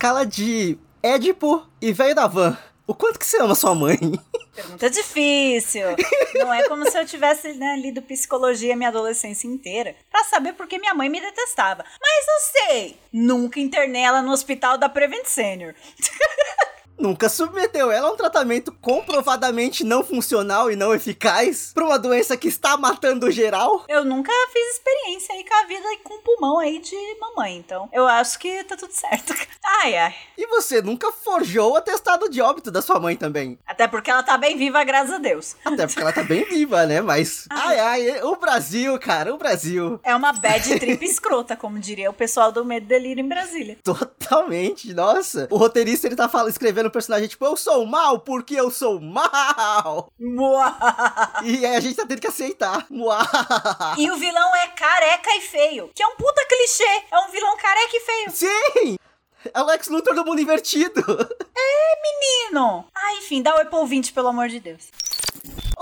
escala de Édipo e velho da van, o quanto que você ama sua mãe? Pergunta difícil. Não é como se eu tivesse né, lido psicologia minha adolescência inteira pra saber por que minha mãe me detestava. Mas eu sei. Nunca internei ela no hospital da Prevent Senior. nunca submeteu ela a um tratamento comprovadamente não funcional e não eficaz para uma doença que está matando geral? Eu nunca fiz experiência aí com a vida e com o pulmão aí de mamãe, então eu acho que tá tudo certo. Ai, ai. E você nunca forjou o atestado de óbito da sua mãe também? Até porque ela tá bem viva, graças a Deus. Até porque ela tá bem viva, né? Mas. Ai, ai, o Brasil, cara, o Brasil. É uma bad trip escrota, como diria o pessoal do Medo Delírio em Brasília. Totalmente, nossa. O roteirista ele tá falando, escrevendo o personagem, tipo, eu sou mal porque eu sou mal. e aí a gente tá tendo que aceitar. e o vilão é careca e feio, que é um puta clichê. É um vilão careca e feio. Sim! É o Lex Luthor do mundo invertido. É, menino. Ah, enfim, dá o Apple 20, pelo amor de Deus.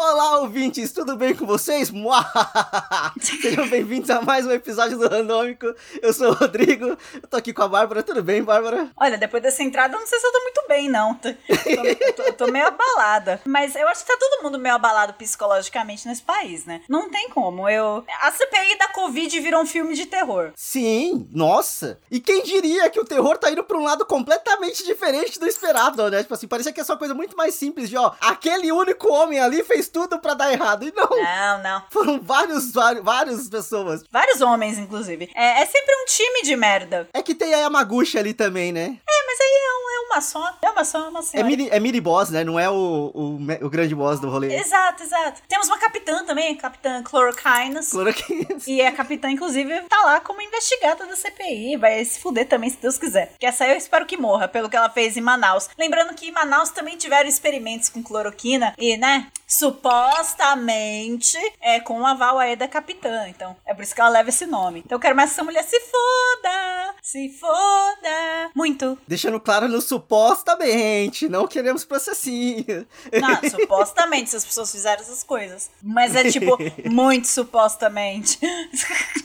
Olá, ouvintes, tudo bem com vocês? Sejam bem-vindos a mais um episódio do Randômico. Eu sou o Rodrigo, eu tô aqui com a Bárbara. Tudo bem, Bárbara? Olha, depois dessa entrada, eu não sei se eu tô muito bem, não. Tô, tô, tô, tô meio abalada. Mas eu acho que tá todo mundo meio abalado psicologicamente nesse país, né? Não tem como. Eu. A CPI da Covid virou um filme de terror. Sim, nossa. E quem diria que o terror tá indo pra um lado completamente diferente do esperado, né? Tipo assim, parecia que é só uma coisa muito mais simples de, ó, aquele único homem ali fez tudo para dar errado. E não. Não, não. Foram vários, vários, várias pessoas. Vários homens, inclusive. É, é sempre um time de merda. É que tem a Yamaguchi ali também, né? É, mas aí é, um, é uma só. É uma só, é uma senhora. É mini, é mini boss, né? Não é o, o, o grande boss do rolê. Exato, exato. Temos uma capitã também, capitã Chlorokinus. Chlorokinus. E a capitã, inclusive, tá lá como investigada da CPI. Vai se fuder também, se Deus quiser. Que essa eu espero que morra, pelo que ela fez em Manaus. Lembrando que em Manaus também tiveram experimentos com cloroquina e, né, supostamente é com o aval aí da capitã. Então, é por isso que ela leva esse nome. Então, eu quero mais essa mulher se foda, se foda muito. Deixando claro no supostamente, não queremos processinho. Não, supostamente, se as pessoas fizeram essas coisas. Mas é tipo, muito supostamente.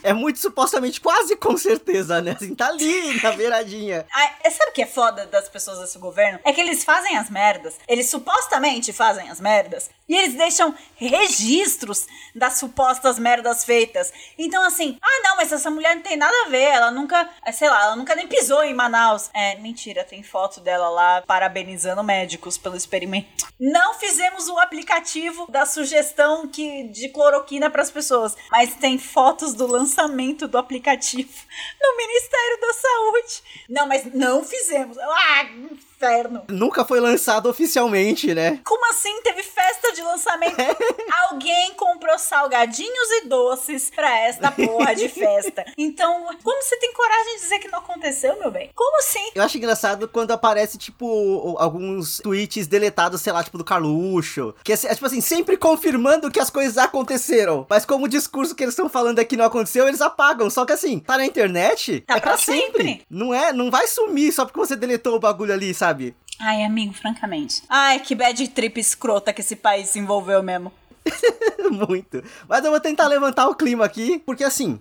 É muito supostamente, quase com certeza, né? Assim, tá ali na beiradinha. Ah, sabe o que é foda das pessoas desse governo? É que eles fazem as merdas. Eles supostamente fazem as merdas. E eles deixam registros das supostas merdas feitas. Então, assim, ah, não, mas essa mulher não tem nada a ver. Ela nunca, é, sei lá, ela nunca nem pisou em Manaus. É, mentira, tem foto dela lá parabenizando médicos pelo experimento. Não fizemos o aplicativo da sugestão que, de cloroquina para as pessoas, mas tem fotos do lançamento do aplicativo no Ministério da Saúde. Não, mas não fizemos. Ah, inferno. Nunca foi lançado oficialmente, né? Como assim? Teve festa de lançamento? Alguém comprou salgadinhos e doces pra esta porra de festa. Então, como você tem coragem de dizer que não aconteceu, meu bem? Como assim? Eu acho engraçado quando aparece, tipo, alguns tweets deletados, sei lá, tipo, do Carluxo. Que é, é tipo assim, sempre confirmando que as coisas aconteceram. Mas como o discurso que eles estão falando aqui não aconteceu, eles apagam. Só que assim, tá na internet, tá é pra, pra sempre. sempre. Não é, não vai sumir só porque você deletou o bagulho ali, sabe? Sabe? Ai, amigo, francamente. Ai, que bad trip escrota que esse país se envolveu mesmo. Muito. Mas eu vou tentar levantar o clima aqui, porque assim,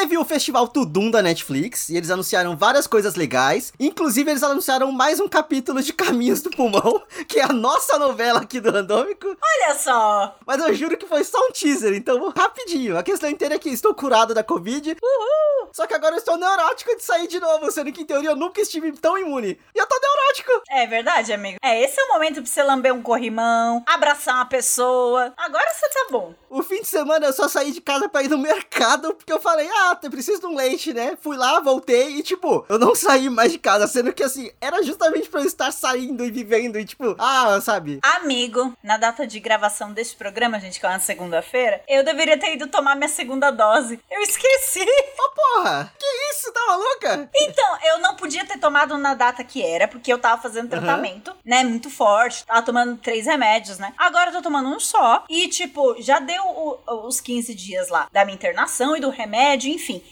Teve o Festival Tudum da Netflix e eles anunciaram várias coisas legais. Inclusive, eles anunciaram mais um capítulo de Caminhos do Pulmão, que é a nossa novela aqui do Randômico. Olha só! Mas eu juro que foi só um teaser, então rapidinho. A questão inteira é que estou curado da Covid. Uhul! Só que agora eu estou neurótico de sair de novo, sendo que em teoria eu nunca estive tão imune. E eu tô neurótico! É verdade, amigo. É, esse é o momento pra você lamber um corrimão, abraçar uma pessoa. Agora você tá bom. O fim de semana eu só saí de casa pra ir no mercado, porque eu falei, ah, ah, eu preciso de um leite, né? Fui lá, voltei e, tipo, eu não saí mais de casa, sendo que, assim, era justamente pra eu estar saindo e vivendo e, tipo, ah, sabe? Amigo, na data de gravação deste programa, gente, que é uma segunda-feira, eu deveria ter ido tomar minha segunda dose. Eu esqueci. Ô, oh, porra! Que isso? Tá maluca? Então, eu não podia ter tomado na data que era, porque eu tava fazendo tratamento, uhum. né? Muito forte. Tava tomando três remédios, né? Agora eu tô tomando um só. E, tipo, já deu o, os 15 dias lá da minha internação e do remédio enfim.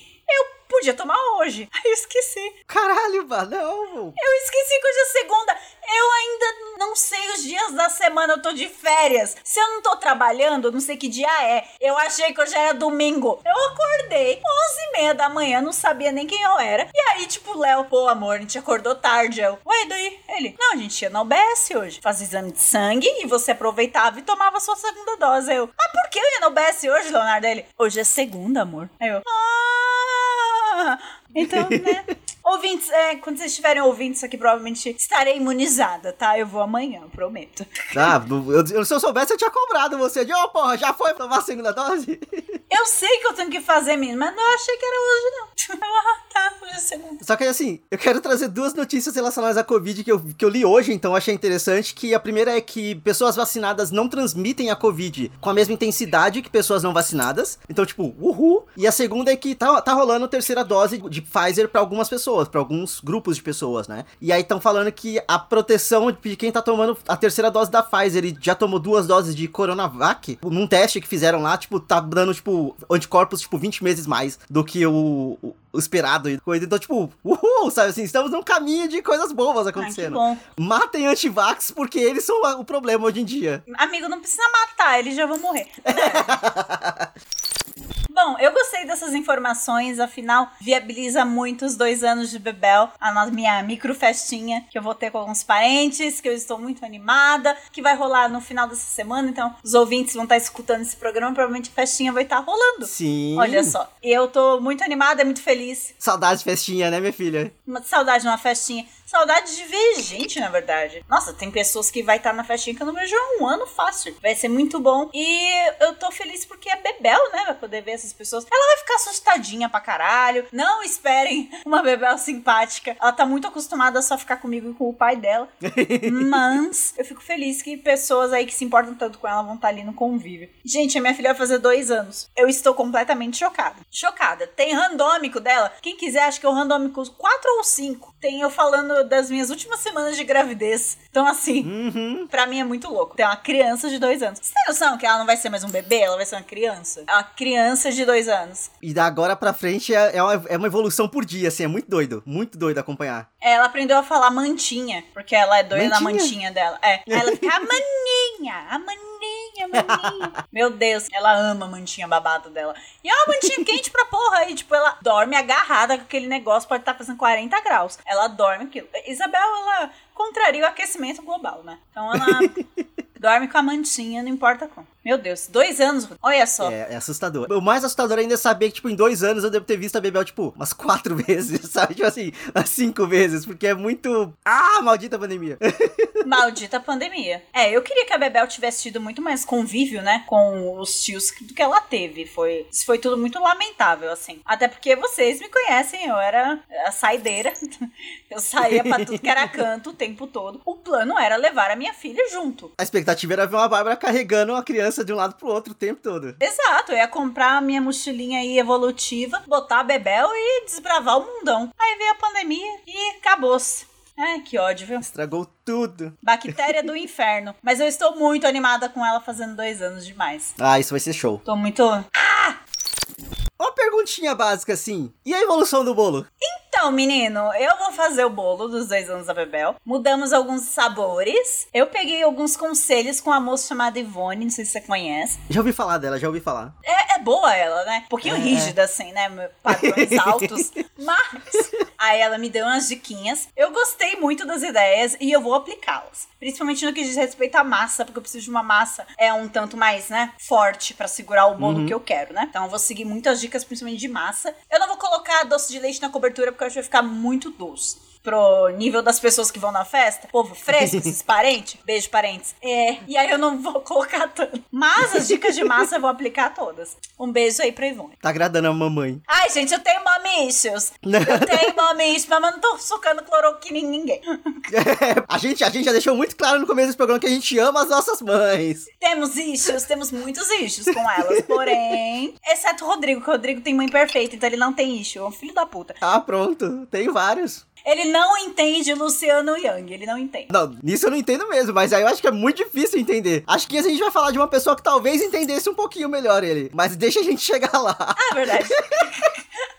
Podia tomar hoje. Aí eu esqueci. Caralho, não. Eu esqueci que hoje é segunda. Eu ainda não sei os dias da semana, eu tô de férias. Se eu não tô trabalhando, não sei que dia é. Eu achei que hoje era domingo. Eu acordei 11 e meia da manhã, não sabia nem quem eu era. E aí, tipo, Léo, pô, amor, a gente acordou tarde. Eu, ué, daí? Ele, não, a gente ia na UBS hoje. Fazia exame de sangue e você aproveitava e tomava sua segunda dose. Eu, mas por que eu ia na UBS hoje, Leonardo? Ele, hoje é segunda, amor. Aí eu, ah... Então, né? Ouvintes, é, quando vocês estiverem ouvindo isso aqui, provavelmente estarei imunizada, tá? Eu vou amanhã, prometo. Ah, eu, eu, se eu soubesse, eu tinha cobrado você de, oh, porra, já foi tomar a segunda dose? Eu sei que eu tenho que fazer, menino, mas não achei que era hoje, não. ah, tá, hoje é segunda. Só que assim, eu quero trazer duas notícias relacionadas à Covid que eu, que eu li hoje, então achei interessante, que a primeira é que pessoas vacinadas não transmitem a Covid com a mesma intensidade que pessoas não vacinadas. Então, tipo, uhul. E a segunda é que tá, tá rolando a terceira dose de Pfizer para algumas pessoas, para alguns grupos de pessoas, né? E aí estão falando que a proteção de quem tá tomando a terceira dose da Pfizer e já tomou duas doses de Coronavac, num teste que fizeram lá, tipo, tá dando, tipo, anticorpos, tipo, 20 meses mais do que o, o o esperado e coisa. Então, tipo, uhul, sabe assim, estamos num caminho de coisas boas acontecendo. Ai, Matem antivax porque eles são o problema hoje em dia. Amigo, não precisa matar, eles já vão morrer. Bom, eu gostei dessas informações, afinal, viabiliza muito os dois anos de Bebel, a minha micro festinha que eu vou ter com alguns parentes, que eu estou muito animada, que vai rolar no final dessa semana, então os ouvintes vão estar escutando esse programa, provavelmente a festinha vai estar rolando. Sim. Olha só, eu tô muito animada, muito feliz. Saudade de festinha, né, minha filha? Uma saudade de uma festinha. Saudade de ver gente, na verdade. Nossa, tem pessoas que vai estar na festinha que eu não vejo há um ano fácil. Vai ser muito bom. E eu tô feliz porque é Bebel, né? Vai poder ver essas pessoas. Ela vai ficar assustadinha pra caralho. Não esperem uma Bebel simpática. Ela tá muito acostumada a só ficar comigo e com o pai dela. Mas eu fico feliz que pessoas aí que se importam tanto com ela vão estar ali no convívio. Gente, a minha filha vai fazer dois anos. Eu estou completamente chocada. Chocada. Tem randômico dela. Quem quiser, acho que é o randômico 4 ou 5. Tem eu falando das minhas últimas semanas de gravidez. Então, assim, uhum. pra mim é muito louco. Tem uma criança de dois anos. Você tem noção que ela não vai ser mais um bebê? Ela vai ser uma criança? É uma criança de dois anos. E da agora pra frente é, é, uma, é uma evolução por dia, assim. É muito doido. Muito doido acompanhar. Ela aprendeu a falar mantinha, porque ela é doida mantinha? na mantinha dela. É. Aí ela fica, a maninha, a maninha, Meu Deus, ela ama a mantinha babada dela. E é uma mantinha quente pra porra. E, tipo, ela dorme agarrada com aquele negócio, pode estar tá fazendo 40 graus. Ela dorme aquilo. Isabel, ela contraria o aquecimento global, né? Então ela dorme com a mantinha, não importa como. Meu Deus, dois anos, olha só. É, é, assustador. O mais assustador ainda é saber que, tipo, em dois anos eu devo ter visto a Bebel, tipo, umas quatro vezes, sabe? Tipo assim, umas cinco vezes, porque é muito. Ah, maldita pandemia. maldita pandemia. É, eu queria que a Bebel tivesse tido muito mais convívio, né, com os tios do que ela teve. Foi, isso foi tudo muito lamentável, assim. Até porque vocês me conhecem, eu era a saideira. eu saía pra tudo que era canto o tempo todo. O plano era levar a minha filha junto. A expectativa era ver uma Bárbara carregando uma criança de um lado pro outro o tempo todo. Exato, eu ia comprar a minha mochilinha aí evolutiva, botar a Bebel e desbravar o mundão. Aí veio a pandemia e acabou-se. Ai, que ódio, viu? Estragou tudo. Bactéria do inferno. Mas eu estou muito animada com ela fazendo dois anos demais. Ah, isso vai ser show. Tô muito. Ah! Uma perguntinha básica assim. E a evolução do bolo? Então, menino, eu vou fazer o bolo dos dois anos da Bebel. Mudamos alguns sabores. Eu peguei alguns conselhos com uma moça chamada Ivone, não sei se você conhece. Já ouvi falar dela, já ouvi falar. É, é boa ela, né? Um pouquinho é. rígida, assim, né? Padrões altos. Mas aí ela me deu umas diquinhas. Eu gostei muito das ideias e eu vou aplicá-las. Principalmente no que diz respeito à massa, porque eu preciso de uma massa é um tanto mais, né, forte para segurar o bolo uhum. que eu quero, né? Então eu vou seguir muitas dicas, principalmente de massa. Eu não vou colocar doce de leite na cobertura porque eu vai ficar muito doce pro nível das pessoas que vão na festa, povo fresco, esses parentes, beijo parentes. É, e aí eu não vou colocar tanto. Mas as dicas de massa eu vou aplicar todas. Um beijo aí pra Ivone. Tá agradando a mamãe. Ai, gente, eu tenho mamichos. eu tenho mamichos, mas eu não tô socando cloroquina em ninguém. É, a, gente, a gente já deixou muito claro no começo desse programa que a gente ama as nossas mães. Temos issues, temos muitos issues com elas, porém, exceto o Rodrigo, que o Rodrigo tem mãe perfeita, então ele não tem issue, é um filho da puta. Ah, pronto, tem vários. Ele não entende Luciano Yang, ele não entende. Não, nisso eu não entendo mesmo, mas aí eu acho que é muito difícil entender. Acho que a gente vai falar de uma pessoa que talvez entendesse um pouquinho melhor ele. Mas deixa a gente chegar lá. Ah, verdade.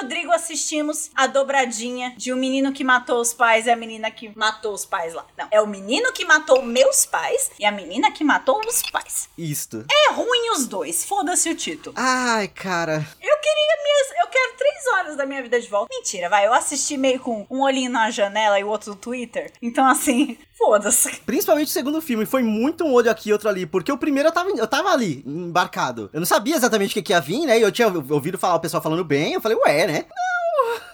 Rodrigo assistimos a dobradinha de um menino que matou os pais e a menina que matou os pais lá. Não, é o menino que matou meus pais e a menina que matou os pais. Isto. É ruim os dois, foda-se o título. Ai, cara. Eu queria minhas. Eu quero três horas da minha vida de volta. Mentira, vai. Eu assisti meio com um olhinho na janela e o outro no Twitter. Então, assim, foda-se. Principalmente o segundo filme, foi muito um olho aqui e outro ali, porque o primeiro eu tava, eu tava ali, embarcado. Eu não sabia exatamente o que, que ia vir, né? E eu tinha ouvido falar o pessoal falando bem, eu falei, ué, né?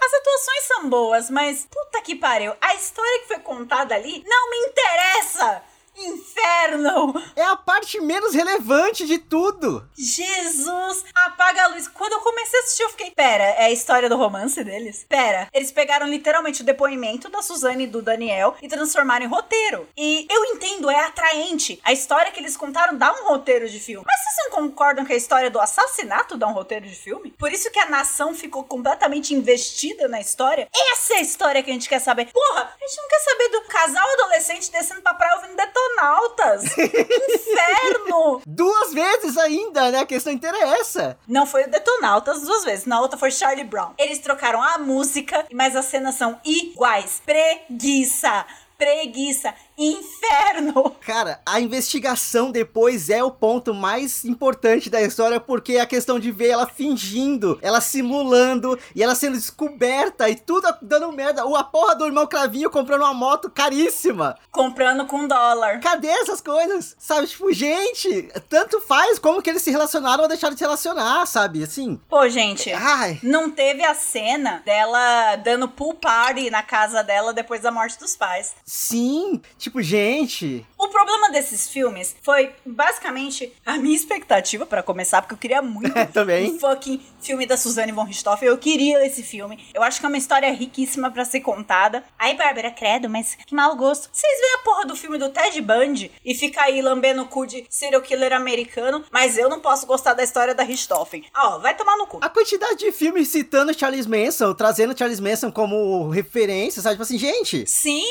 As atuações são boas, mas puta que pariu. A história que foi contada ali não me interessa! Inferno! É a parte menos relevante de tudo. Jesus, apaga a luz. Quando eu comecei a assistir, eu fiquei, pera, é a história do romance deles? Pera, eles pegaram literalmente o depoimento da Suzane e do Daniel e transformaram em roteiro. E eu entendo, é atraente. A história que eles contaram dá um roteiro de filme. Mas vocês não concordam que a história do assassinato dá um roteiro de filme? Por isso que a nação ficou completamente investida na história? Essa é a história que a gente quer saber. Porra, a gente não quer saber do casal adolescente descendo pra praia ouvindo detonautas. Inferno! Duas vezes ainda, né? A questão inteira é essa. Não foi o Detonautas duas vezes, na outra foi Charlie Brown. Eles trocaram a música, mas as cenas são iguais. Preguiça! Preguiça! Inferno! Cara, a investigação depois é o ponto mais importante da história, porque é a questão de ver ela fingindo, ela simulando, e ela sendo descoberta, e tudo dando merda. O a porra do irmão Cravinho comprando uma moto caríssima. Comprando com dólar. Cadê essas coisas? Sabe, tipo, gente, tanto faz como que eles se relacionaram ou deixaram de se relacionar, sabe? Assim. Pô, gente, Ai. não teve a cena dela dando pool party na casa dela depois da morte dos pais. Sim, tipo, gente. O problema desses filmes foi basicamente a minha expectativa pra começar, porque eu queria muito Também. um fucking filme da Suzane von Richthofen. Eu queria esse filme. Eu acho que é uma história riquíssima pra ser contada. Aí, Bárbara, credo, mas que mau gosto. Vocês veem a porra do filme do Ted Bundy e fica aí lambendo o cu de serial killer americano, mas eu não posso gostar da história da Richthofen. Ah, ó, vai tomar no cu. A quantidade de filmes citando Charles Manson, trazendo Charles Manson como referência, sabe? Tipo assim, gente. Sim!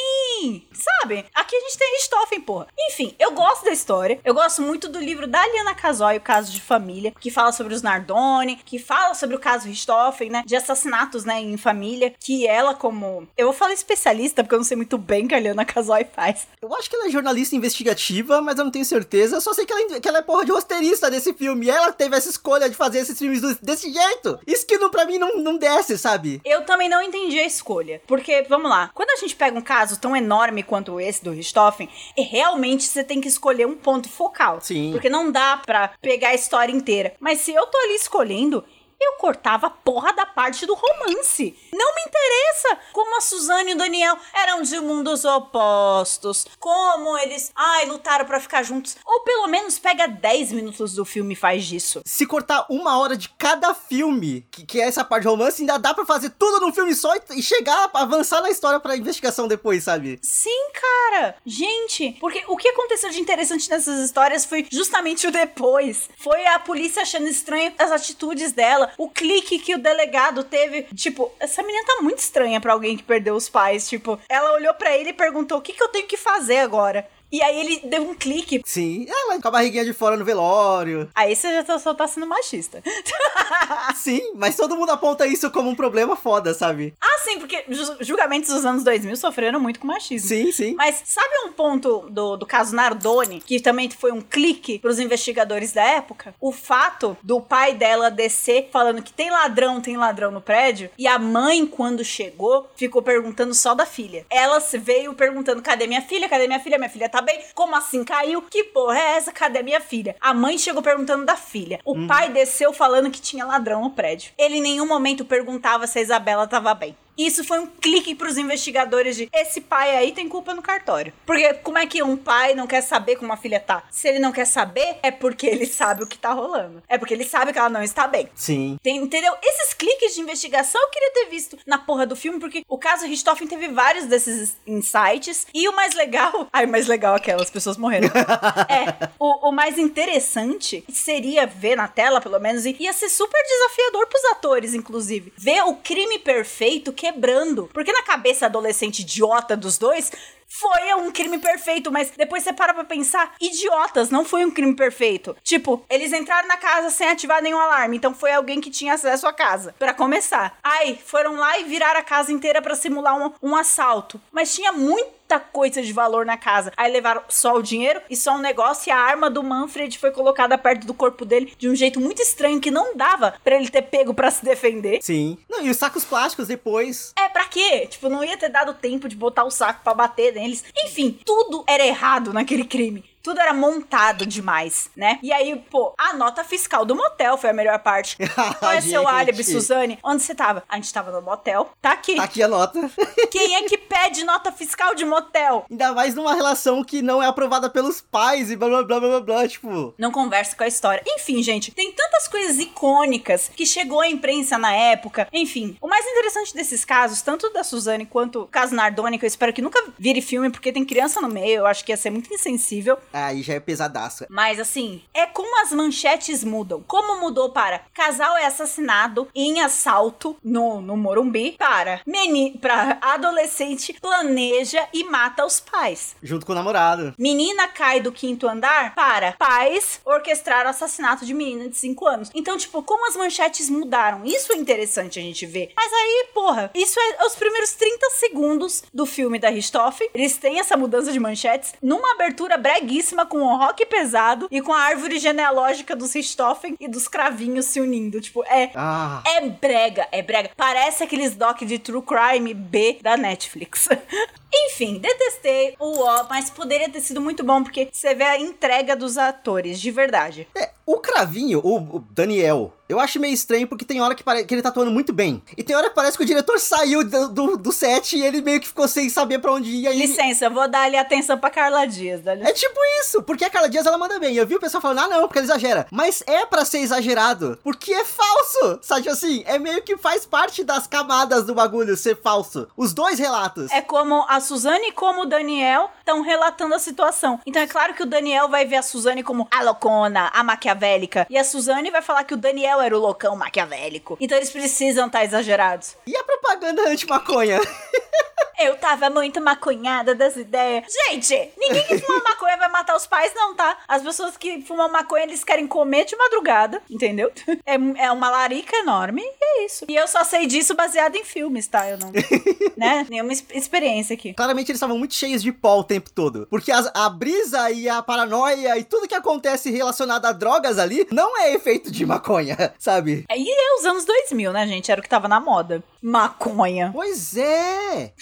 Sabe? Aqui a gente tem Richthofen, porra. Enfim, eu gosto da história. Eu gosto muito do livro da Aliana Casoy, O Caso de Família, que fala sobre os Nardoni, que fala sobre o caso Richthofen, né? De assassinatos, né, em família. Que ela, como. Eu vou falar especialista, porque eu não sei muito bem o que a Aliana Casoy faz. Eu acho que ela é jornalista investigativa, mas eu não tenho certeza. Eu só sei que ela, que ela é porra de roteirista desse filme. E ela teve essa escolha de fazer esses filmes desse jeito. Isso que não, pra mim não, não desce, sabe? Eu também não entendi a escolha. Porque, vamos lá, quando a gente pega um caso tão enorme quanto esse do Richthofen, é realmente você tem que escolher um ponto focal. Sim. Porque não dá pra pegar a história inteira. Mas se eu tô ali escolhendo. Eu cortava a porra da parte do romance. Não me interessa como a Suzane e o Daniel eram de mundos opostos. Como eles, ai, lutaram pra ficar juntos. Ou pelo menos pega 10 minutos do filme e faz disso. Se cortar uma hora de cada filme, que, que é essa parte de romance, ainda dá pra fazer tudo num filme só e, e chegar, avançar na história pra investigação depois, sabe? Sim, cara. Gente, porque o que aconteceu de interessante nessas histórias foi justamente o depois. Foi a polícia achando estranho as atitudes dela, o clique que o delegado teve. Tipo, essa menina tá muito estranha pra alguém que perdeu os pais. Tipo, ela olhou pra ele e perguntou: o que, que eu tenho que fazer agora? E aí ele deu um clique. Sim, ela com a barriguinha de fora no velório. Aí você já tá- só tá sendo machista. Sim, mas todo mundo aponta isso como um problema foda, sabe? ah, sim, porque ju- julgamentos dos anos 2000 sofreram muito com machismo. Sim, sim. Mas sabe um ponto do, do caso Nardoni, que também foi um clique pros investigadores da época? O fato do pai dela descer falando que tem ladrão, tem ladrão no prédio, e a mãe, quando chegou, ficou perguntando só da filha. Ela veio perguntando: cadê minha filha? Cadê minha filha? Minha filha tá bem? Como assim caiu? Que porra é essa? Cadê minha filha? A mãe chegou perguntando da filha. O pai desceu falando que tinha ladrão no prédio. Ele em nenhum momento perguntava se a Isabela tava bem. Isso foi um clique pros investigadores de esse pai aí tem culpa no cartório. Porque como é que um pai não quer saber como a filha tá? Se ele não quer saber, é porque ele sabe o que tá rolando. É porque ele sabe que ela não está bem. Sim. Tem- entendeu? Esses cliques de investigação eu queria ter visto na porra do filme, porque o caso Richthofen teve vários desses insights. E o mais legal. Ai, o mais legal é aquelas pessoas morreram. é. O, o mais interessante seria ver na tela, pelo menos, e ia ser super desafiador pros atores, inclusive. Ver o crime perfeito quebrando. Porque na cabeça adolescente idiota dos dois, foi um crime perfeito, mas depois você para pra pensar, idiotas, não foi um crime perfeito. Tipo, eles entraram na casa sem ativar nenhum alarme, então foi alguém que tinha acesso à casa, para começar. Aí, foram lá e viraram a casa inteira para simular um, um assalto. Mas tinha muito muita coisa de valor na casa. Aí levaram só o dinheiro e só um negócio e a arma do Manfred foi colocada perto do corpo dele de um jeito muito estranho que não dava para ele ter pego para se defender. Sim. Não, e os sacos plásticos depois. É, pra quê? Tipo, não ia ter dado tempo de botar o saco para bater neles. Enfim, tudo era errado naquele crime. Tudo era montado demais, né? E aí, pô, a nota fiscal do motel foi a melhor parte. Qual é seu álibi, Suzane? Onde você tava? A gente tava no motel. Tá aqui. Tá aqui a nota. Quem é que pede nota fiscal de motel? Ainda mais numa relação que não é aprovada pelos pais e blá blá blá blá blá, tipo. Não conversa com a história. Enfim, gente, tem tantas coisas icônicas que chegou à imprensa na época. Enfim, o mais interessante desses casos, tanto da Suzane quanto o caso Nardoni, que eu espero que nunca vire filme, porque tem criança no meio, eu acho que ia ser muito insensível. Aí já é pesadaço. Mas assim, é como as manchetes mudam. Como mudou para casal é assassinado em assalto no, no Morumbi para meni, para adolescente planeja e mata os pais. Junto com o namorado. Menina cai do quinto andar para pais orquestrar o assassinato de menina de 5 anos. Então, tipo, como as manchetes mudaram. Isso é interessante a gente ver. Mas aí, porra, isso é os primeiros 30 segundos do filme da Richthofen. Eles têm essa mudança de manchetes numa abertura breguíssima com o rock pesado e com a árvore genealógica dos Richthofen e dos cravinhos se unindo. Tipo, é. Ah. É brega, é brega. Parece aqueles doc de True Crime B da Netflix. Enfim, detestei o O, mas poderia ter sido muito bom porque você vê a entrega dos atores, de verdade. É, o Cravinho, o, o Daniel, eu acho meio estranho porque tem hora que, que ele tá atuando muito bem. E tem hora que parece que o diretor saiu do, do, do set e ele meio que ficou sem saber pra onde ir. Licença, ele... vou dar ali atenção pra Carla Dias. É tipo isso, porque a Carla Dias ela manda bem. Eu vi o pessoal falando, ah não, porque ela exagera. Mas é para ser exagerado, porque é falso. Sabe assim, é meio que faz parte das camadas do bagulho ser falso. Os dois relatos. É como a Suzane como o Daniel estão relatando a situação. Então é claro que o Daniel vai ver a Suzane como a loucona, a maquiavélica. E a Suzane vai falar que o Daniel era o loucão maquiavélico. Então eles precisam estar tá exagerados. E a propaganda anti-maconha? Eu tava muito maconhada das ideias. Gente, ninguém que fuma maconha vai matar os pais, não, tá? As pessoas que fumam maconha, eles querem comer de madrugada, entendeu? É, é uma larica enorme e é isso. E eu só sei disso baseado em filmes, tá? Eu não. né? Nenhuma experiência aqui. Claramente eles estavam muito cheios de pó o tempo todo. Porque as, a brisa e a paranoia e tudo que acontece relacionado a drogas ali não é efeito de maconha, sabe? E é os anos 2000, né, gente? Era o que tava na moda. Maconha. Pois é.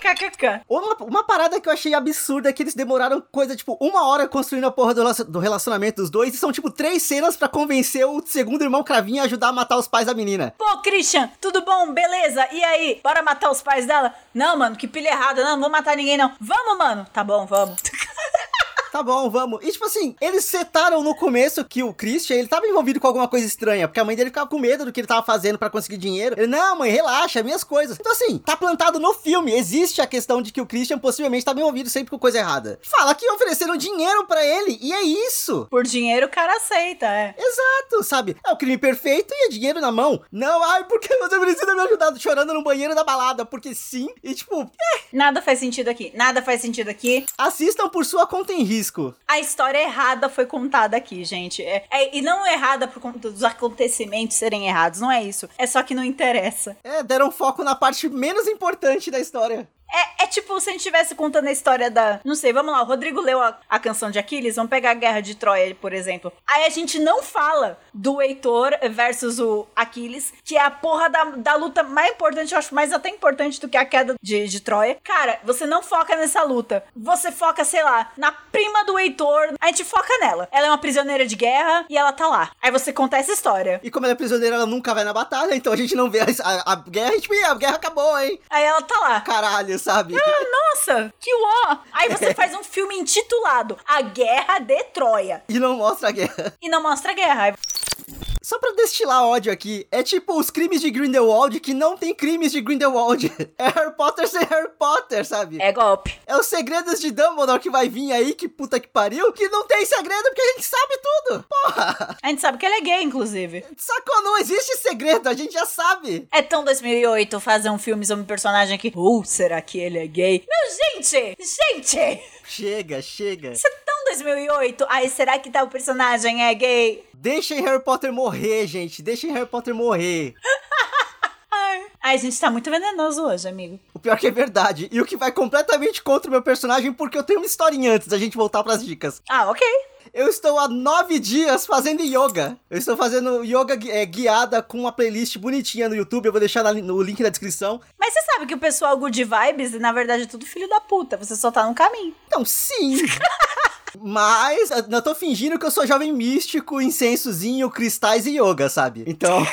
KKK. Uma, uma parada que eu achei absurda é que eles demoraram coisa, tipo, uma hora construindo a porra do, do relacionamento dos dois e são, tipo, três cenas para convencer o segundo irmão Cravinho a ajudar a matar os pais da menina. Pô, Christian, tudo bom? Beleza? E aí? Bora matar os pais dela? Não, mano, que pilha errada. Não, não vou matar ninguém, não. Vamos, mano. Tá bom, vamos. tá bom, vamos. E tipo assim, eles setaram no começo que o Christian, ele tava envolvido com alguma coisa estranha, porque a mãe dele ficava com medo do que ele tava fazendo para conseguir dinheiro. Ele, não, mãe, relaxa, minhas coisas. Então assim, tá plantado no filme. Existe a questão de que o Christian possivelmente tava envolvido sempre com coisa errada. Fala que ofereceram dinheiro para ele, e é isso. Por dinheiro o cara aceita, é. Exato, sabe? É o crime perfeito e é dinheiro na mão. Não, ai, porque você precisa me ajudar chorando no banheiro da balada, porque sim. E tipo, é. Nada faz sentido aqui, nada faz sentido aqui. Assistam por sua conta em risco. A história errada foi contada aqui, gente. É, é, e não errada por conta dos acontecimentos serem errados, não é isso. É só que não interessa. É, deram foco na parte menos importante da história. É, é tipo se a gente estivesse contando a história da. Não sei, vamos lá, o Rodrigo leu a, a canção de Aquiles, vamos pegar a Guerra de Troia, por exemplo. Aí a gente não fala do Heitor versus o Aquiles, que é a porra da, da luta mais importante, eu acho mais até importante do que a queda de, de Troia. Cara, você não foca nessa luta. Você foca, sei lá, na prima do Heitor. A gente foca nela. Ela é uma prisioneira de guerra e ela tá lá. Aí você conta essa história. E como ela é prisioneira, ela nunca vai na batalha, então a gente não vê a, a, a guerra tipo, a guerra acabou, hein? Aí ela tá lá. Caralho, sabe? Ah, nossa, que ó! Aí você faz um filme intitulado A Guerra de Troia. E não mostra a guerra. E não mostra a guerra. Só pra destilar ódio aqui, é tipo os crimes de Grindelwald que não tem crimes de Grindelwald. É Harry Potter sem Harry Potter, sabe? É golpe. É os segredos de Dumbledore que vai vir aí, que puta que pariu, que não tem segredo porque a gente sabe tudo. Porra! A gente sabe que ele é gay, inclusive. Sacou? Não existe segredo, a gente já sabe. É tão 2008 fazer um filme sobre um personagem que, ou será que ele é gay? Não, gente! Gente! Chega, chega. Isso é tão 2008. Ai, será que tal personagem é gay? Deixem Harry Potter morrer, gente. Deixem Harry Potter morrer. Ai. Ai, a gente tá muito venenoso hoje, amigo. O pior que é verdade. E o que vai completamente contra o meu personagem, porque eu tenho uma historinha antes da gente voltar pras dicas. Ah, ok. Eu estou há nove dias fazendo yoga. Eu estou fazendo yoga é, guiada com uma playlist bonitinha no YouTube. Eu vou deixar na no link na descrição. Mas você sabe que o pessoal good vibes, na verdade, é tudo filho da puta. Você só tá no caminho. Então, sim. Mas eu tô fingindo que eu sou jovem místico, incensozinho, cristais e yoga, sabe? Então.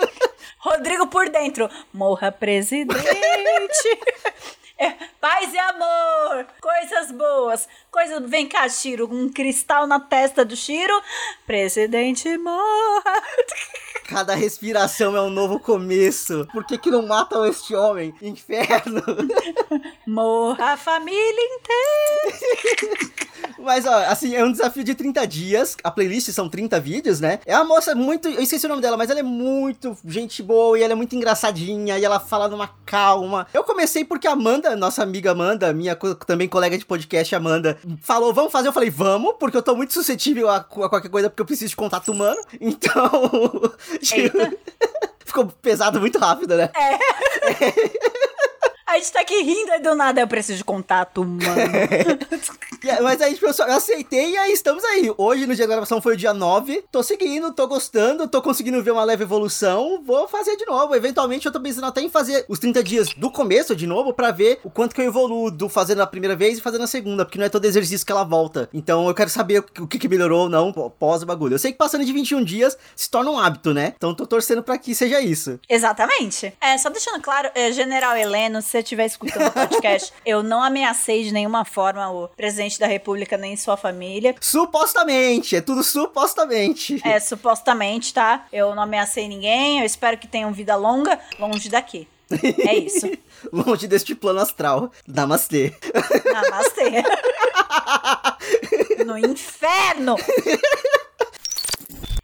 Rodrigo por dentro. Morra, presidente. É, paz e amor, coisas boas, coisas. Vem cá, Shiro, um cristal na testa do Shiro. Presidente morra. Cada respiração é um novo começo. Por que, que não matam este homem? Inferno! Morra a família inteira. Mas, ó, assim, é um desafio de 30 dias. A playlist são 30 vídeos, né? É uma moça muito. Eu esqueci o nome dela, mas ela é muito gente boa e ela é muito engraçadinha e ela fala numa calma. Eu comecei porque a Amanda, nossa amiga Amanda, minha co- também colega de podcast, Amanda, falou, vamos fazer. Eu falei, vamos, porque eu tô muito suscetível a, a qualquer coisa, porque eu preciso de contato humano. Então. Ficou pesado muito rápido, né? A gente tá aqui rindo e do nada eu preciso de contato. E aí- Mas aí, tipo, eu, aceitei e aí estamos aí. Hoje, no dia da gravação, foi o dia 9. Tô seguindo, tô gostando, tô conseguindo ver uma leve evolução. Vou fazer de novo. Eventualmente, eu tô pensando até em fazer os 30 dias do começo de novo pra ver o quanto que eu evoluo do fazendo a primeira vez e fazendo a segunda. Porque não é todo exercício que ela volta. Então, eu quero saber o que, que melhorou ou não pós o bagulho. Eu sei que passando de 21 dias se torna um hábito, né? Então, tô torcendo pra que seja isso. Exatamente. É, só deixando claro, é, General Heleno, se você estiver escutando o podcast, eu não ameacei de nenhuma forma o presidente da República nem sua família. Supostamente, é tudo supostamente. É, supostamente, tá? Eu não ameacei ninguém, eu espero que tenham vida longa, longe daqui. É isso. Longe deste plano astral. Namastê. Namastê. no inferno!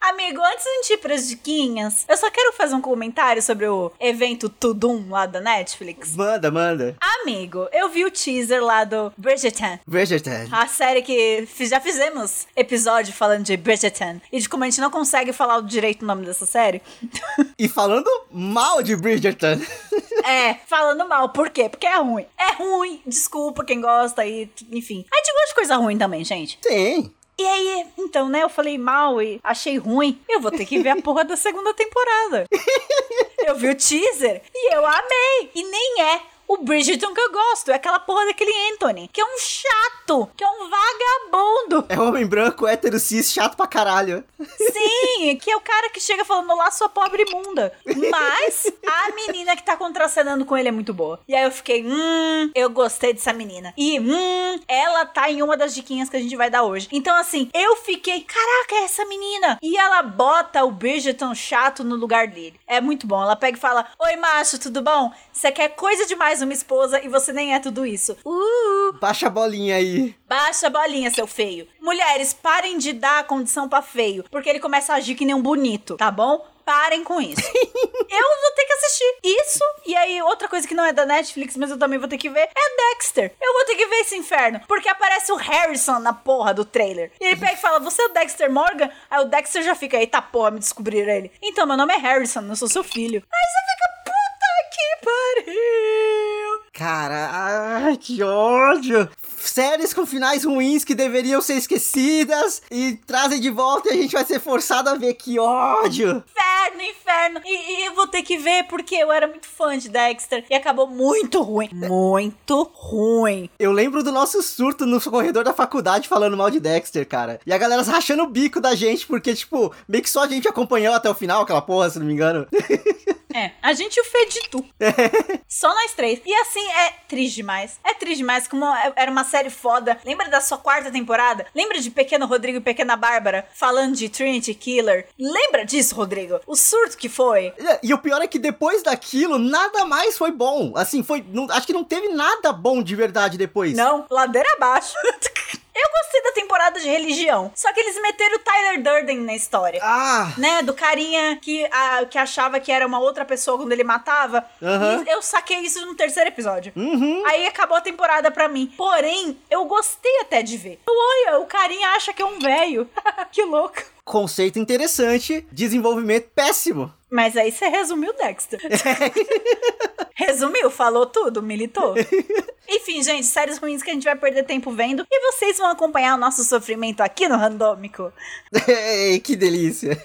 Amigo, antes de a gente ir pras diquinhas, eu só quero fazer um comentário sobre o evento Tudum lá da Netflix. Manda, manda. Amigo, eu vi o teaser lá do Bridgerton. Bridgerton. A série que já fizemos episódio falando de Bridgerton. E de como a gente não consegue falar direito o nome dessa série. E falando mal de Bridgerton. É, falando mal. Por quê? Porque é ruim. É ruim. Desculpa quem gosta e, enfim. A gente gosta de coisa ruim também, gente. Tem. E aí, então, né, eu falei mal e achei ruim. Eu vou ter que ver a porra da segunda temporada. Eu vi o teaser e eu amei. E nem é o Bridgerton que eu gosto. É aquela porra daquele Anthony, que é um chato, que é um vagabundo. É homem branco, hétero, cis, chato pra caralho. Sim, que é o cara que chega falando lá, sua pobre imunda. Mas a menina que tá contracenando com ele é muito boa. E aí eu fiquei, hum, eu gostei dessa menina. E, hum, ela tá em uma das diquinhas que a gente vai dar hoje. Então, assim, eu fiquei, caraca, é essa menina. E ela bota o Bridgerton chato no lugar dele. É muito bom. Ela pega e fala: Oi, macho, tudo bom? Você quer coisa demais uma esposa e você nem é tudo isso. Uh! Baixa a bolinha aí. Baixa a bolinha, seu feio. Mulheres, parem de dar a condição pra feio, porque ele começa a agir que nem um bonito, tá bom? Parem com isso. eu vou ter que assistir isso. E aí, outra coisa que não é da Netflix, mas eu também vou ter que ver, é Dexter. Eu vou ter que ver esse inferno. Porque aparece o Harrison na porra do trailer. E ele pega e fala: Você é o Dexter Morgan? Aí o Dexter já fica, eita porra, me descobriram ele. Então, meu nome é Harrison, eu sou seu filho. Aí você fica, que pariu. Cara, ai, que ódio. Séries com finais ruins que deveriam ser esquecidas e trazem de volta e a gente vai ser forçado a ver. Que ódio. Inferno, inferno. E, e eu vou ter que ver porque eu era muito fã de Dexter e acabou muito ruim. Muito ruim. Eu lembro do nosso surto no corredor da faculdade falando mal de Dexter, cara. E a galera rachando o bico da gente, porque, tipo, meio que só a gente acompanhou até o final, aquela porra, se não me engano. É, a gente e o Feditu. Só nós três. E assim, é triste demais. É triste demais, como é- era uma série foda. Lembra da sua quarta temporada? Lembra de Pequeno Rodrigo e Pequena Bárbara falando de Trinity Killer? Lembra disso, Rodrigo? O surto que foi? E o pior é que depois daquilo, nada mais foi bom. Assim, foi. não- acho que não teve nada bom de verdade depois. Não, ladeira abaixo. Eu gostei da temporada de religião. Só que eles meteram o Tyler Durden na história. Ah! Né, do carinha que, a- que achava que era uma outra pessoa quando ele matava. E eu saquei isso no terceiro episódio. Uhum. Aí acabou a temporada pra mim. Porém, eu gostei até de ver. Olha, o carinha acha que é um velho. que louco. Conceito interessante, desenvolvimento péssimo. Mas aí você resumiu, Dexter. Resumiu, falou tudo, militou. Enfim, gente, séries ruins que a gente vai perder tempo vendo. E vocês vão acompanhar o nosso sofrimento aqui no Randômico. Que delícia.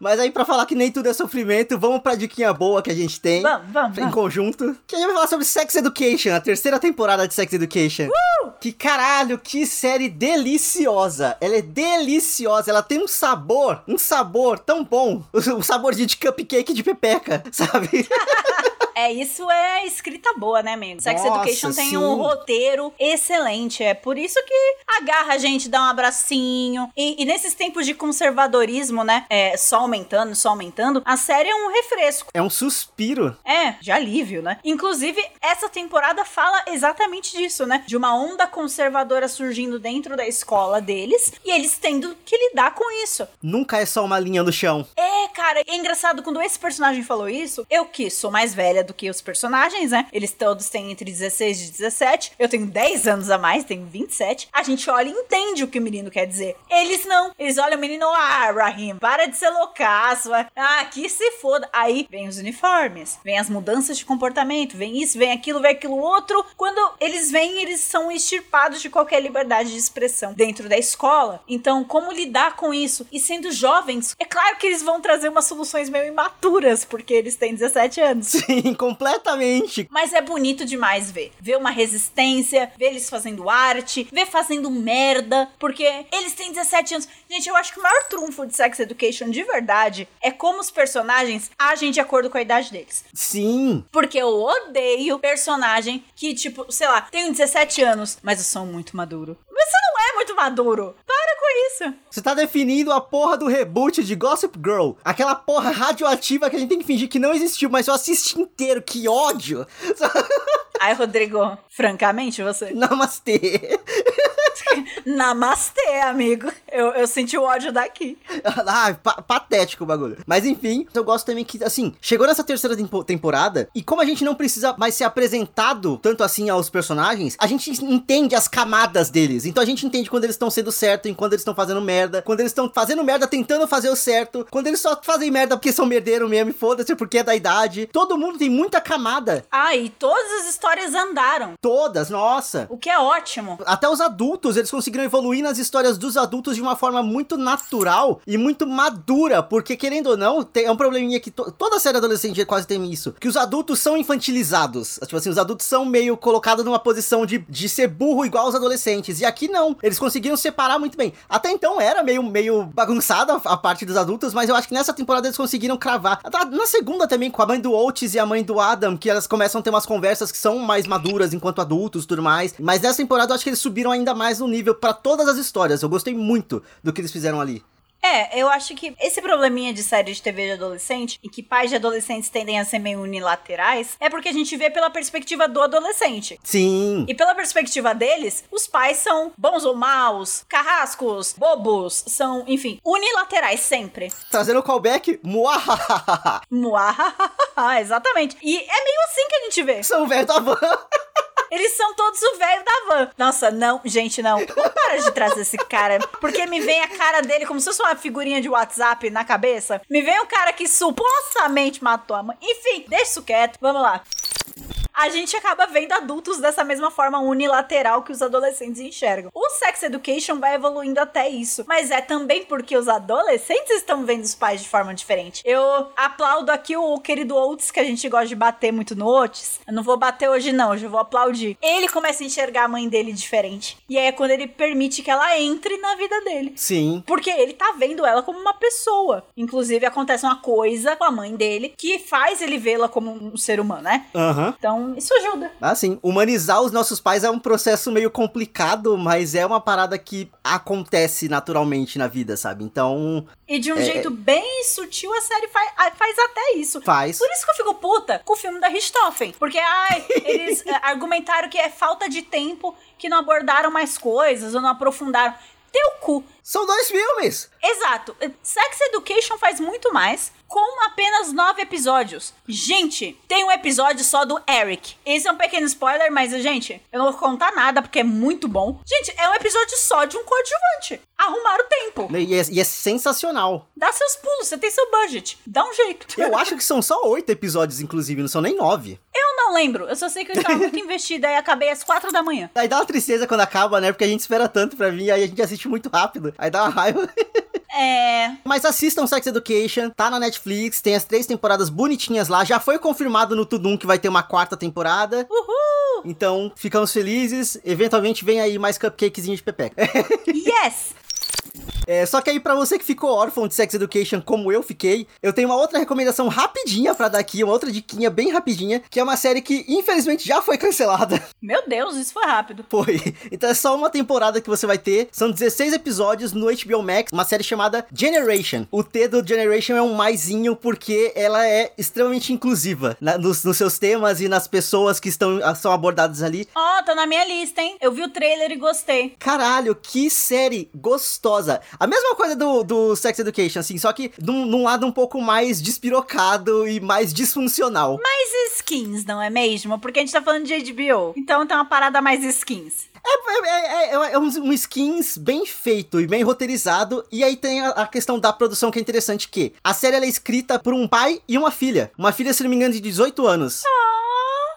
Mas aí, pra falar que nem tudo é sofrimento, vamos pra diquinha boa que a gente tem. Vamos, vamos, Em vamos. conjunto. Que a gente vai falar sobre Sex Education, a terceira temporada de Sex Education. Uh! Que caralho, que série deliciosa. Ela é deliciosa, ela tem um sabor, um sabor tão bom. O sabor de de cupcake de pepeca, sabe? É, isso é escrita boa, né, amigo? Sex Nossa, Education tem sim. um roteiro excelente. É por isso que agarra a gente, dá um abracinho. E, e nesses tempos de conservadorismo, né? É, só aumentando, só aumentando, a série é um refresco. É um suspiro. É, de alívio, né? Inclusive, essa temporada fala exatamente disso, né? De uma onda conservadora surgindo dentro da escola deles e eles tendo que lidar com isso. Nunca é só uma linha no chão. É, cara, é engraçado quando esse personagem falou isso. Eu que sou mais velha do que os personagens, né? Eles todos têm entre 16 e 17. Eu tenho 10 anos a mais, tenho 27. A gente olha e entende o que o menino quer dizer. Eles não. Eles olham o menino, ah, Rahim, para de ser loucaço. Ah, que se foda. Aí vem os uniformes, vem as mudanças de comportamento, vem isso, vem aquilo, vem aquilo outro. Quando eles vêm, eles são extirpados de qualquer liberdade de expressão dentro da escola. Então, como lidar com isso? E sendo jovens, é claro que eles vão trazer umas soluções meio imaturas, porque eles têm 17 anos. Sim, completamente. Mas é bonito demais ver. Ver uma resistência, ver eles fazendo arte, ver fazendo merda, porque eles têm 17 anos. Gente, eu acho que o maior trunfo de Sex Education de verdade é como os personagens agem de acordo com a idade deles. Sim. Porque eu odeio personagem que, tipo, sei lá, tenho 17 anos, mas eu sou muito maduro. Mas você não é muito maduro. Para com isso. Você tá definindo a porra do reboot de Gossip Girl. Aquela porra radioativa que a gente tem que fingir que não existiu, mas eu assisti inteiro. Que ódio. Ai, Rodrigo, francamente, você. Namastê. Namastê, amigo. Eu, eu senti o ódio daqui. ah, pa- patético o bagulho. Mas enfim, eu gosto também que, assim, chegou nessa terceira tempo- temporada, e como a gente não precisa mais ser apresentado tanto assim aos personagens, a gente entende as camadas deles. Então a gente entende quando eles estão sendo certo, e quando eles estão fazendo merda, quando eles estão fazendo merda tentando fazer o certo, quando eles só fazem merda porque são merdeiro mesmo, e foda-se porque é da idade. Todo mundo tem muita camada. Ah, e todas as histórias andaram. Todas, nossa. O que é ótimo. Até os adultos, eles conseguiram evoluir nas histórias dos adultos de uma forma muito natural e muito madura, porque querendo ou não, tem, é um probleminha que to- toda série adolescente quase tem isso, que os adultos são infantilizados. Tipo assim, os adultos são meio colocados numa posição de, de ser burro igual os adolescentes. E aqui não, eles conseguiram separar muito bem. Até então era meio, meio bagunçada a parte dos adultos, mas eu acho que nessa temporada eles conseguiram cravar. Na segunda também, com a mãe do Oates e a mãe do Adam, que elas começam a ter umas conversas que são mais maduras enquanto adultos e tudo mais. Mas nessa temporada eu acho que eles subiram ainda mais no nível pra todas as histórias. Eu gostei muito do que eles fizeram ali. É, eu acho que esse probleminha de série de TV de adolescente, e que pais de adolescentes tendem a ser meio unilaterais, é porque a gente vê pela perspectiva do adolescente. Sim. E pela perspectiva deles, os pais são bons ou maus, carrascos, bobos, são, enfim, unilaterais sempre. Trazendo o callback, muahahaha. Muahahaha, exatamente. E é meio assim que a gente vê. São velho da van. Eles são todos o velho da van. Nossa, não, gente, não. Para de trazer esse cara. Porque me vem a cara dele como se fosse uma figurinha de WhatsApp na cabeça. Me vem um cara que supostamente matou a mãe. Enfim, deixa isso quieto. Vamos lá. A gente acaba vendo adultos dessa mesma forma unilateral que os adolescentes enxergam. O Sex Education vai evoluindo até isso, mas é também porque os adolescentes estão vendo os pais de forma diferente. Eu aplaudo aqui o querido Oates, que a gente gosta de bater muito no Oates. Eu não vou bater hoje não, hoje eu vou aplaudir. Ele começa a enxergar a mãe dele diferente. E aí é quando ele permite que ela entre na vida dele. Sim. Porque ele tá vendo ela como uma pessoa. Inclusive, acontece uma coisa com a mãe dele que faz ele vê-la como um ser humano, né? Aham. Então, isso ajuda. Ah, sim. Humanizar os nossos pais é um processo meio complicado, mas é uma parada que acontece naturalmente na vida, sabe? Então, E de um É, jeito bem sutil, a série faz, faz até isso. faz. Por isso que eu fico puta com o filme da Richthofen. Porque, ai, eles eh, argumentaram que é falta de tempo, que não abordaram mais coisas ou não aprofundaram. Teu cu. São dois filmes! Exato. Sex Education faz muito mais com apenas nove episódios. Gente, tem um episódio só do Eric. Esse é um pequeno spoiler, mas, gente, eu não vou contar nada porque é muito bom. Gente, é um episódio só de um coadjuvante. Arrumar o tempo. E é, e é sensacional. Dá seus pulos, você tem seu budget. Dá um jeito. Eu acho que são só oito episódios, inclusive, não são nem nove. Eu não lembro. Eu só sei que eu estava muito investida e acabei às quatro da manhã. Aí dá uma tristeza quando acaba, né? Porque a gente espera tanto pra vir, aí a gente assiste muito rápido. Aí dá uma raiva. É. Mas assistam Sex Education, tá na Netflix, tem as três temporadas bonitinhas lá. Já foi confirmado no Tudum que vai ter uma quarta temporada. Uhul! Então, ficamos felizes. Eventualmente vem aí mais cupcakezinho de pepeca. Yes! É, só que aí pra você que ficou órfão de Sex Education como eu fiquei, eu tenho uma outra recomendação rapidinha pra dar aqui, uma outra diquinha bem rapidinha, que é uma série que infelizmente já foi cancelada. Meu Deus, isso foi rápido. Foi. Então é só uma temporada que você vai ter. São 16 episódios no HBO Max, uma série chamada Generation. O T do Generation é um maisinho porque ela é extremamente inclusiva na- nos, nos seus temas e nas pessoas que estão são abordadas ali. Ó, tá na minha lista, hein? Eu vi o trailer e gostei. Caralho, que série gostosa. A mesma coisa do, do Sex Education, assim, só que num, num lado um pouco mais despirocado e mais disfuncional. Mais skins, não é mesmo? Porque a gente tá falando de HBO. Então tem uma parada mais skins. É, é, é, é um, um skins bem feito e bem roteirizado. E aí tem a, a questão da produção que é interessante, que a série ela é escrita por um pai e uma filha. Uma filha, se não me engano, de 18 anos.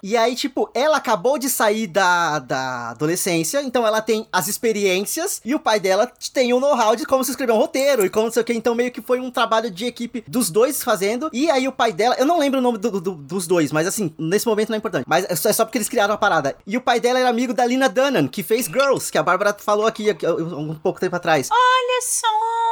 E aí, tipo, ela acabou de sair da, da adolescência, então ela tem as experiências e o pai dela tem o know-how de como se escrever um roteiro e como não sei o que. Então, meio que foi um trabalho de equipe dos dois fazendo. E aí, o pai dela, eu não lembro o nome do- do- dos dois, mas assim, nesse momento não é importante. Mas é só, é só porque eles criaram a parada. E o pai dela era amigo da Lina Dunham, que fez Girls, que a Bárbara falou aqui, um pouco tempo atrás. Olha só!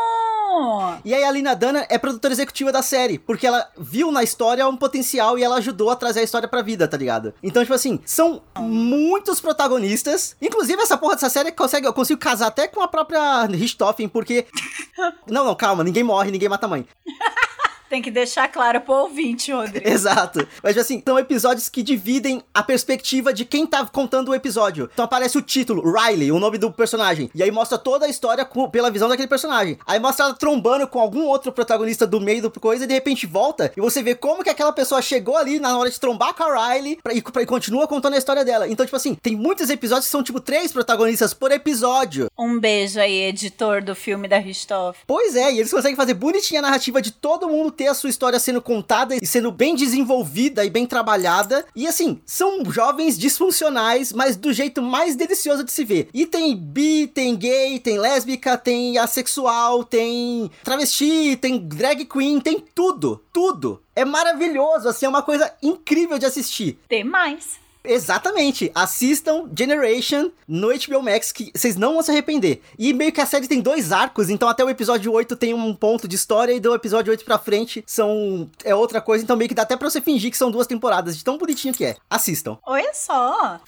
E aí a Lina Dunham é produtora executiva da série, porque ela viu na história um potencial e ela ajudou a trazer a história pra vida, tá ligado? Então, tipo assim, são muitos protagonistas. Inclusive, essa porra dessa série consegue, eu consigo casar até com a própria Richthofen, porque... não, não, calma, ninguém morre, ninguém mata a mãe. Tem que deixar claro pro ouvinte, Rodrigo. Exato. Mas assim, são episódios que dividem a perspectiva de quem tá contando o episódio. Então aparece o título, Riley, o nome do personagem. E aí mostra toda a história com- pela visão daquele personagem. Aí mostra ela trombando com algum outro protagonista do meio do coisa e de repente volta e você vê como que aquela pessoa chegou ali na hora de trombar com a Riley pra, e, pra- e continua contando a história dela. Então, tipo assim, tem muitos episódios que são tipo três protagonistas por episódio. Um beijo aí, editor do filme da Richthofen. Pois é, e eles conseguem fazer bonitinha a narrativa de todo mundo ter a sua história sendo contada e sendo bem desenvolvida e bem trabalhada. E assim, são jovens disfuncionais, mas do jeito mais delicioso de se ver. E tem bi, tem gay, tem lésbica, tem assexual, tem travesti, tem drag queen, tem tudo, tudo. É maravilhoso, assim, é uma coisa incrível de assistir. Tem mais. Exatamente. Assistam Generation no HBO Max, que vocês não vão se arrepender. E meio que a série tem dois arcos, então até o episódio 8 tem um ponto de história e do episódio 8 pra frente são é outra coisa, então meio que dá até pra você fingir que são duas temporadas, de tão bonitinho que é. Assistam. Olha só.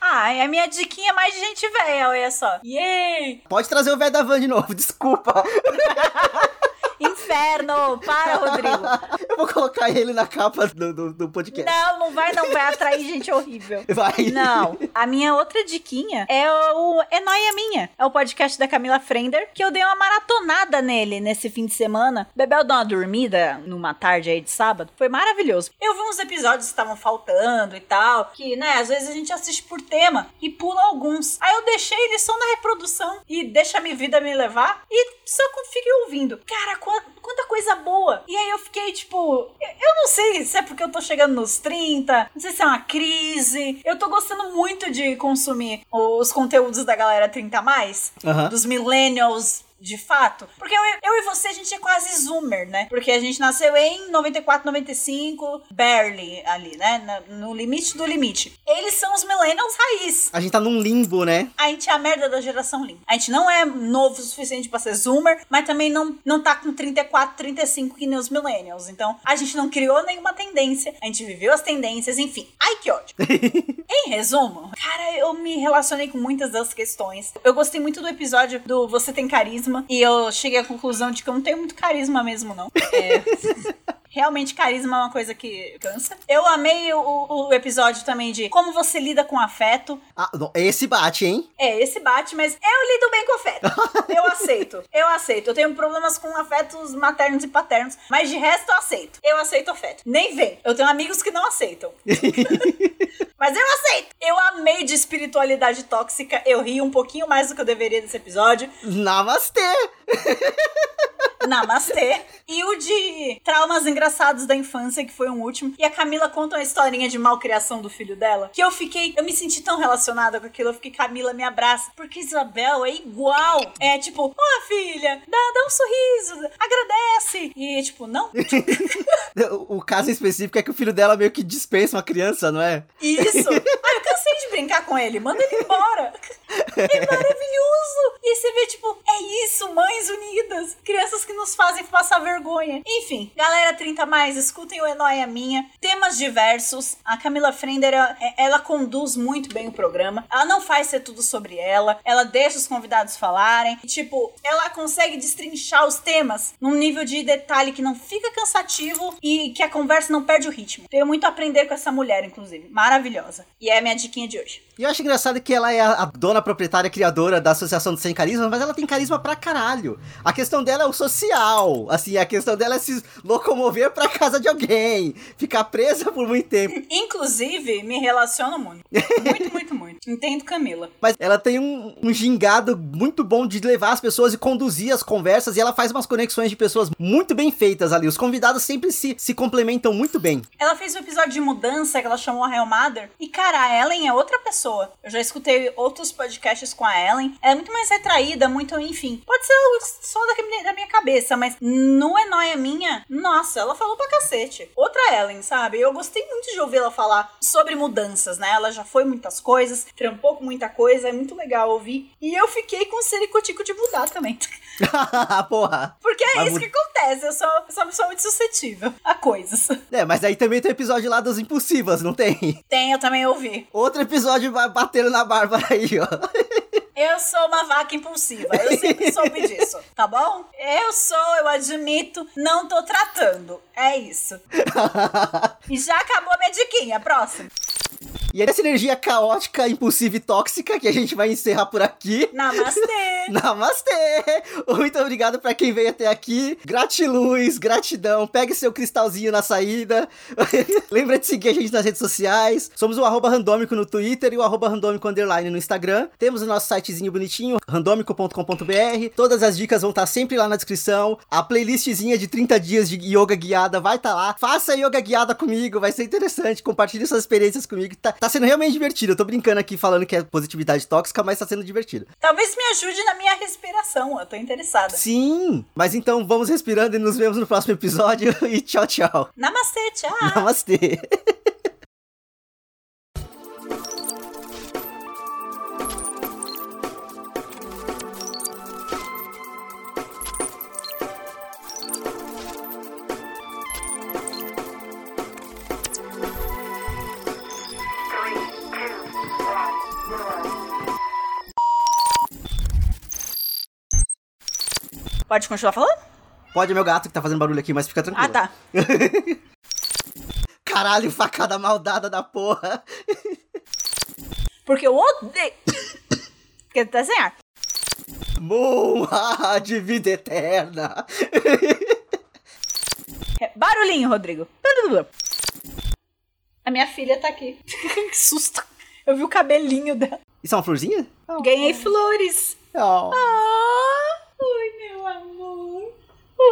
Ai, a minha diquinha é mais de gente velha, olha só. Yay! Pode trazer o velho da van de novo, desculpa. Inferno! Para, Rodrigo. Eu vou colocar ele na capa do, do, do podcast. Não, não vai, não. Vai atrair gente horrível. Vai. Não. A minha outra diquinha é o É Noia Minha. É o podcast da Camila Frender, que eu dei uma maratonada nele nesse fim de semana. Bebel deu uma dormida numa tarde aí de sábado. Foi maravilhoso. Eu vi uns episódios que estavam faltando e tal, que, né, às vezes a gente assiste por tema e pula alguns. Aí eu deixei ele só na reprodução e deixa a minha vida me levar e só fiquei ouvindo. Cara, quanta coisa boa. E aí eu fiquei, tipo, eu não sei se é porque eu tô chegando nos 30, não sei se é uma crise. Eu tô gostando muito de consumir os conteúdos da galera 30 a mais, Aham. dos millennials de fato. Porque eu, eu e você, a gente é quase zoomer, né? Porque a gente nasceu em 94, 95, barely ali, né? Na- No limite do limite. Eles são os millennials raiz. A gente tá num limbo, né? A gente é a merda da geração Lean. A gente não é novo o suficiente pra ser zoomer, mas também não, não tá com 34, 35 que nem os millennials. Então, a gente não criou nenhuma tendência, a gente viveu as tendências, enfim. Ai, que ódio. em resumo, cara, eu me relacionei com muitas das questões. Eu gostei muito do episódio do Você Tem Carisma, e eu cheguei à conclusão de que eu não tenho muito carisma mesmo, não. É... Realmente, carisma é uma coisa que cansa. Eu amei o, o episódio também de como você lida com afeto. Ah, não, esse bate, hein? É, esse bate, mas eu lido bem com afeto. Eu aceito. Eu aceito. Eu tenho problemas com afetos maternos e paternos, mas de resto eu aceito. Eu aceito afeto. Nem vem. Eu tenho amigos que não aceitam. mas eu aceito. Eu amei de espiritualidade tóxica. Eu ri um pouquinho mais do que eu deveria desse episódio. Namastê! Namastê. E o de traumas engraçados da infância, que foi um último. E a Camila conta uma historinha de malcriação do filho dela. Que eu fiquei. Eu me senti tão relacionada com aquilo. Eu fiquei, Camila, me abraça. Porque Isabel é igual. É tipo, ó, filha, dá, dá um sorriso, agradece. E tipo, não. O, o caso específico é que o filho dela meio que dispensa uma criança, não é? Isso. Ah, eu cansei de brincar com ele. Manda ele embora. É maravilhoso. E você vê, tipo, é isso, mães unidas. Crianças que nos fazem passar vergonha. Enfim, galera 30 mais, escutem o Enóia Minha. Temas diversos. A Camila Frender, ela, ela conduz muito bem o programa. Ela não faz ser tudo sobre ela. Ela deixa os convidados falarem. E, tipo, ela consegue destrinchar os temas num nível de detalhe que não fica cansativo e que a conversa não perde o ritmo. Tenho muito a aprender com essa mulher, inclusive. Maravilhosa. E é a minha diquinha de hoje. Cheers. E eu acho engraçado que ela é a, dona proprietária criadora da Associação do Sem Carisma, mas ela tem carisma pra caralho. A questão dela é o social. Assim, a questão dela é se locomover pra casa de alguém, ficar presa por muito tempo. Inclusive, me relaciono muito. Muito, muito, muito. Entendo Camila. Mas ela tem um, um gingado muito bom de levar as pessoas e conduzir as conversas, e ela faz umas conexões de pessoas muito bem feitas ali. Os convidados sempre se, se complementam muito bem. Ela fez um episódio de mudança que ela chamou a Real Mother. E, cara, a Ellen é outra pessoa. Eu já escutei outros podcasts com a Ellen. Ela é muito mais retraída, muito, enfim. Pode ser só da, da minha cabeça, mas no É Nóia Minha, nossa, ela falou pra cacete. Outra Ellen, sabe? Eu gostei muito de ouvir ela falar sobre mudanças, né? Ela já foi muitas coisas, trampou com muita coisa, é muito legal ouvir. E eu fiquei com sericotico de mudar também. Porra. Porque é Mas isso que acontece. Eu sou, sou uma pessoa muito suscetível a coisas. É, mas aí também tem o episódio lá das impulsivas, não tem? Tem, eu também ouvi. Outro episódio ba- batendo na Bárbara aí, ó. Eu sou uma vaca impulsiva. Eu sempre soube disso, tá bom? Eu sou, eu admito, não tô tratando. É isso. E já acabou a minha diquinha. Próximo. E é essa energia caótica, impulsiva e tóxica que a gente vai encerrar por aqui. Namastê. Namastê! Muito obrigado pra quem veio até aqui. Gratiluz, gratidão. Pegue seu cristalzinho na saída. Lembra de seguir a gente nas redes sociais. Somos o arroba randômico no Twitter e o arroba randômico underline no Instagram. Temos o nosso sitezinho bonitinho, randômico.com.br. Todas as dicas vão estar sempre lá na descrição. A playlistzinha de 30 dias de yoga guiada vai estar lá. Faça yoga guiada comigo, vai ser interessante. Compartilhe suas experiências comigo. Tá, tá sendo realmente divertido. Eu tô brincando aqui falando que é positividade tóxica, mas tá sendo divertido. Talvez me ajude na minha respiração. Eu tô interessada. Sim! Mas então vamos respirando e nos vemos no próximo episódio. E tchau, tchau. Namastê, tchau. Namastê. Pode continuar falando? Pode, meu gato que tá fazendo barulho aqui, mas fica tranquilo. Ah, tá. Caralho, facada maldada da porra. Porque eu odeio. Porque tá sem ar. Morra de vida eterna. É, Barulhinho, Rodrigo. A minha filha tá aqui. que susto. Eu vi o cabelinho dela. Isso é uma florzinha? Ganhei flores. Oh. Ah,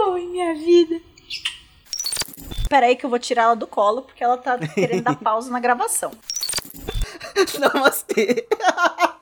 Oi, minha vida. peraí que eu vou tirar ela do colo, porque ela tá querendo dar pausa na gravação. Namastê.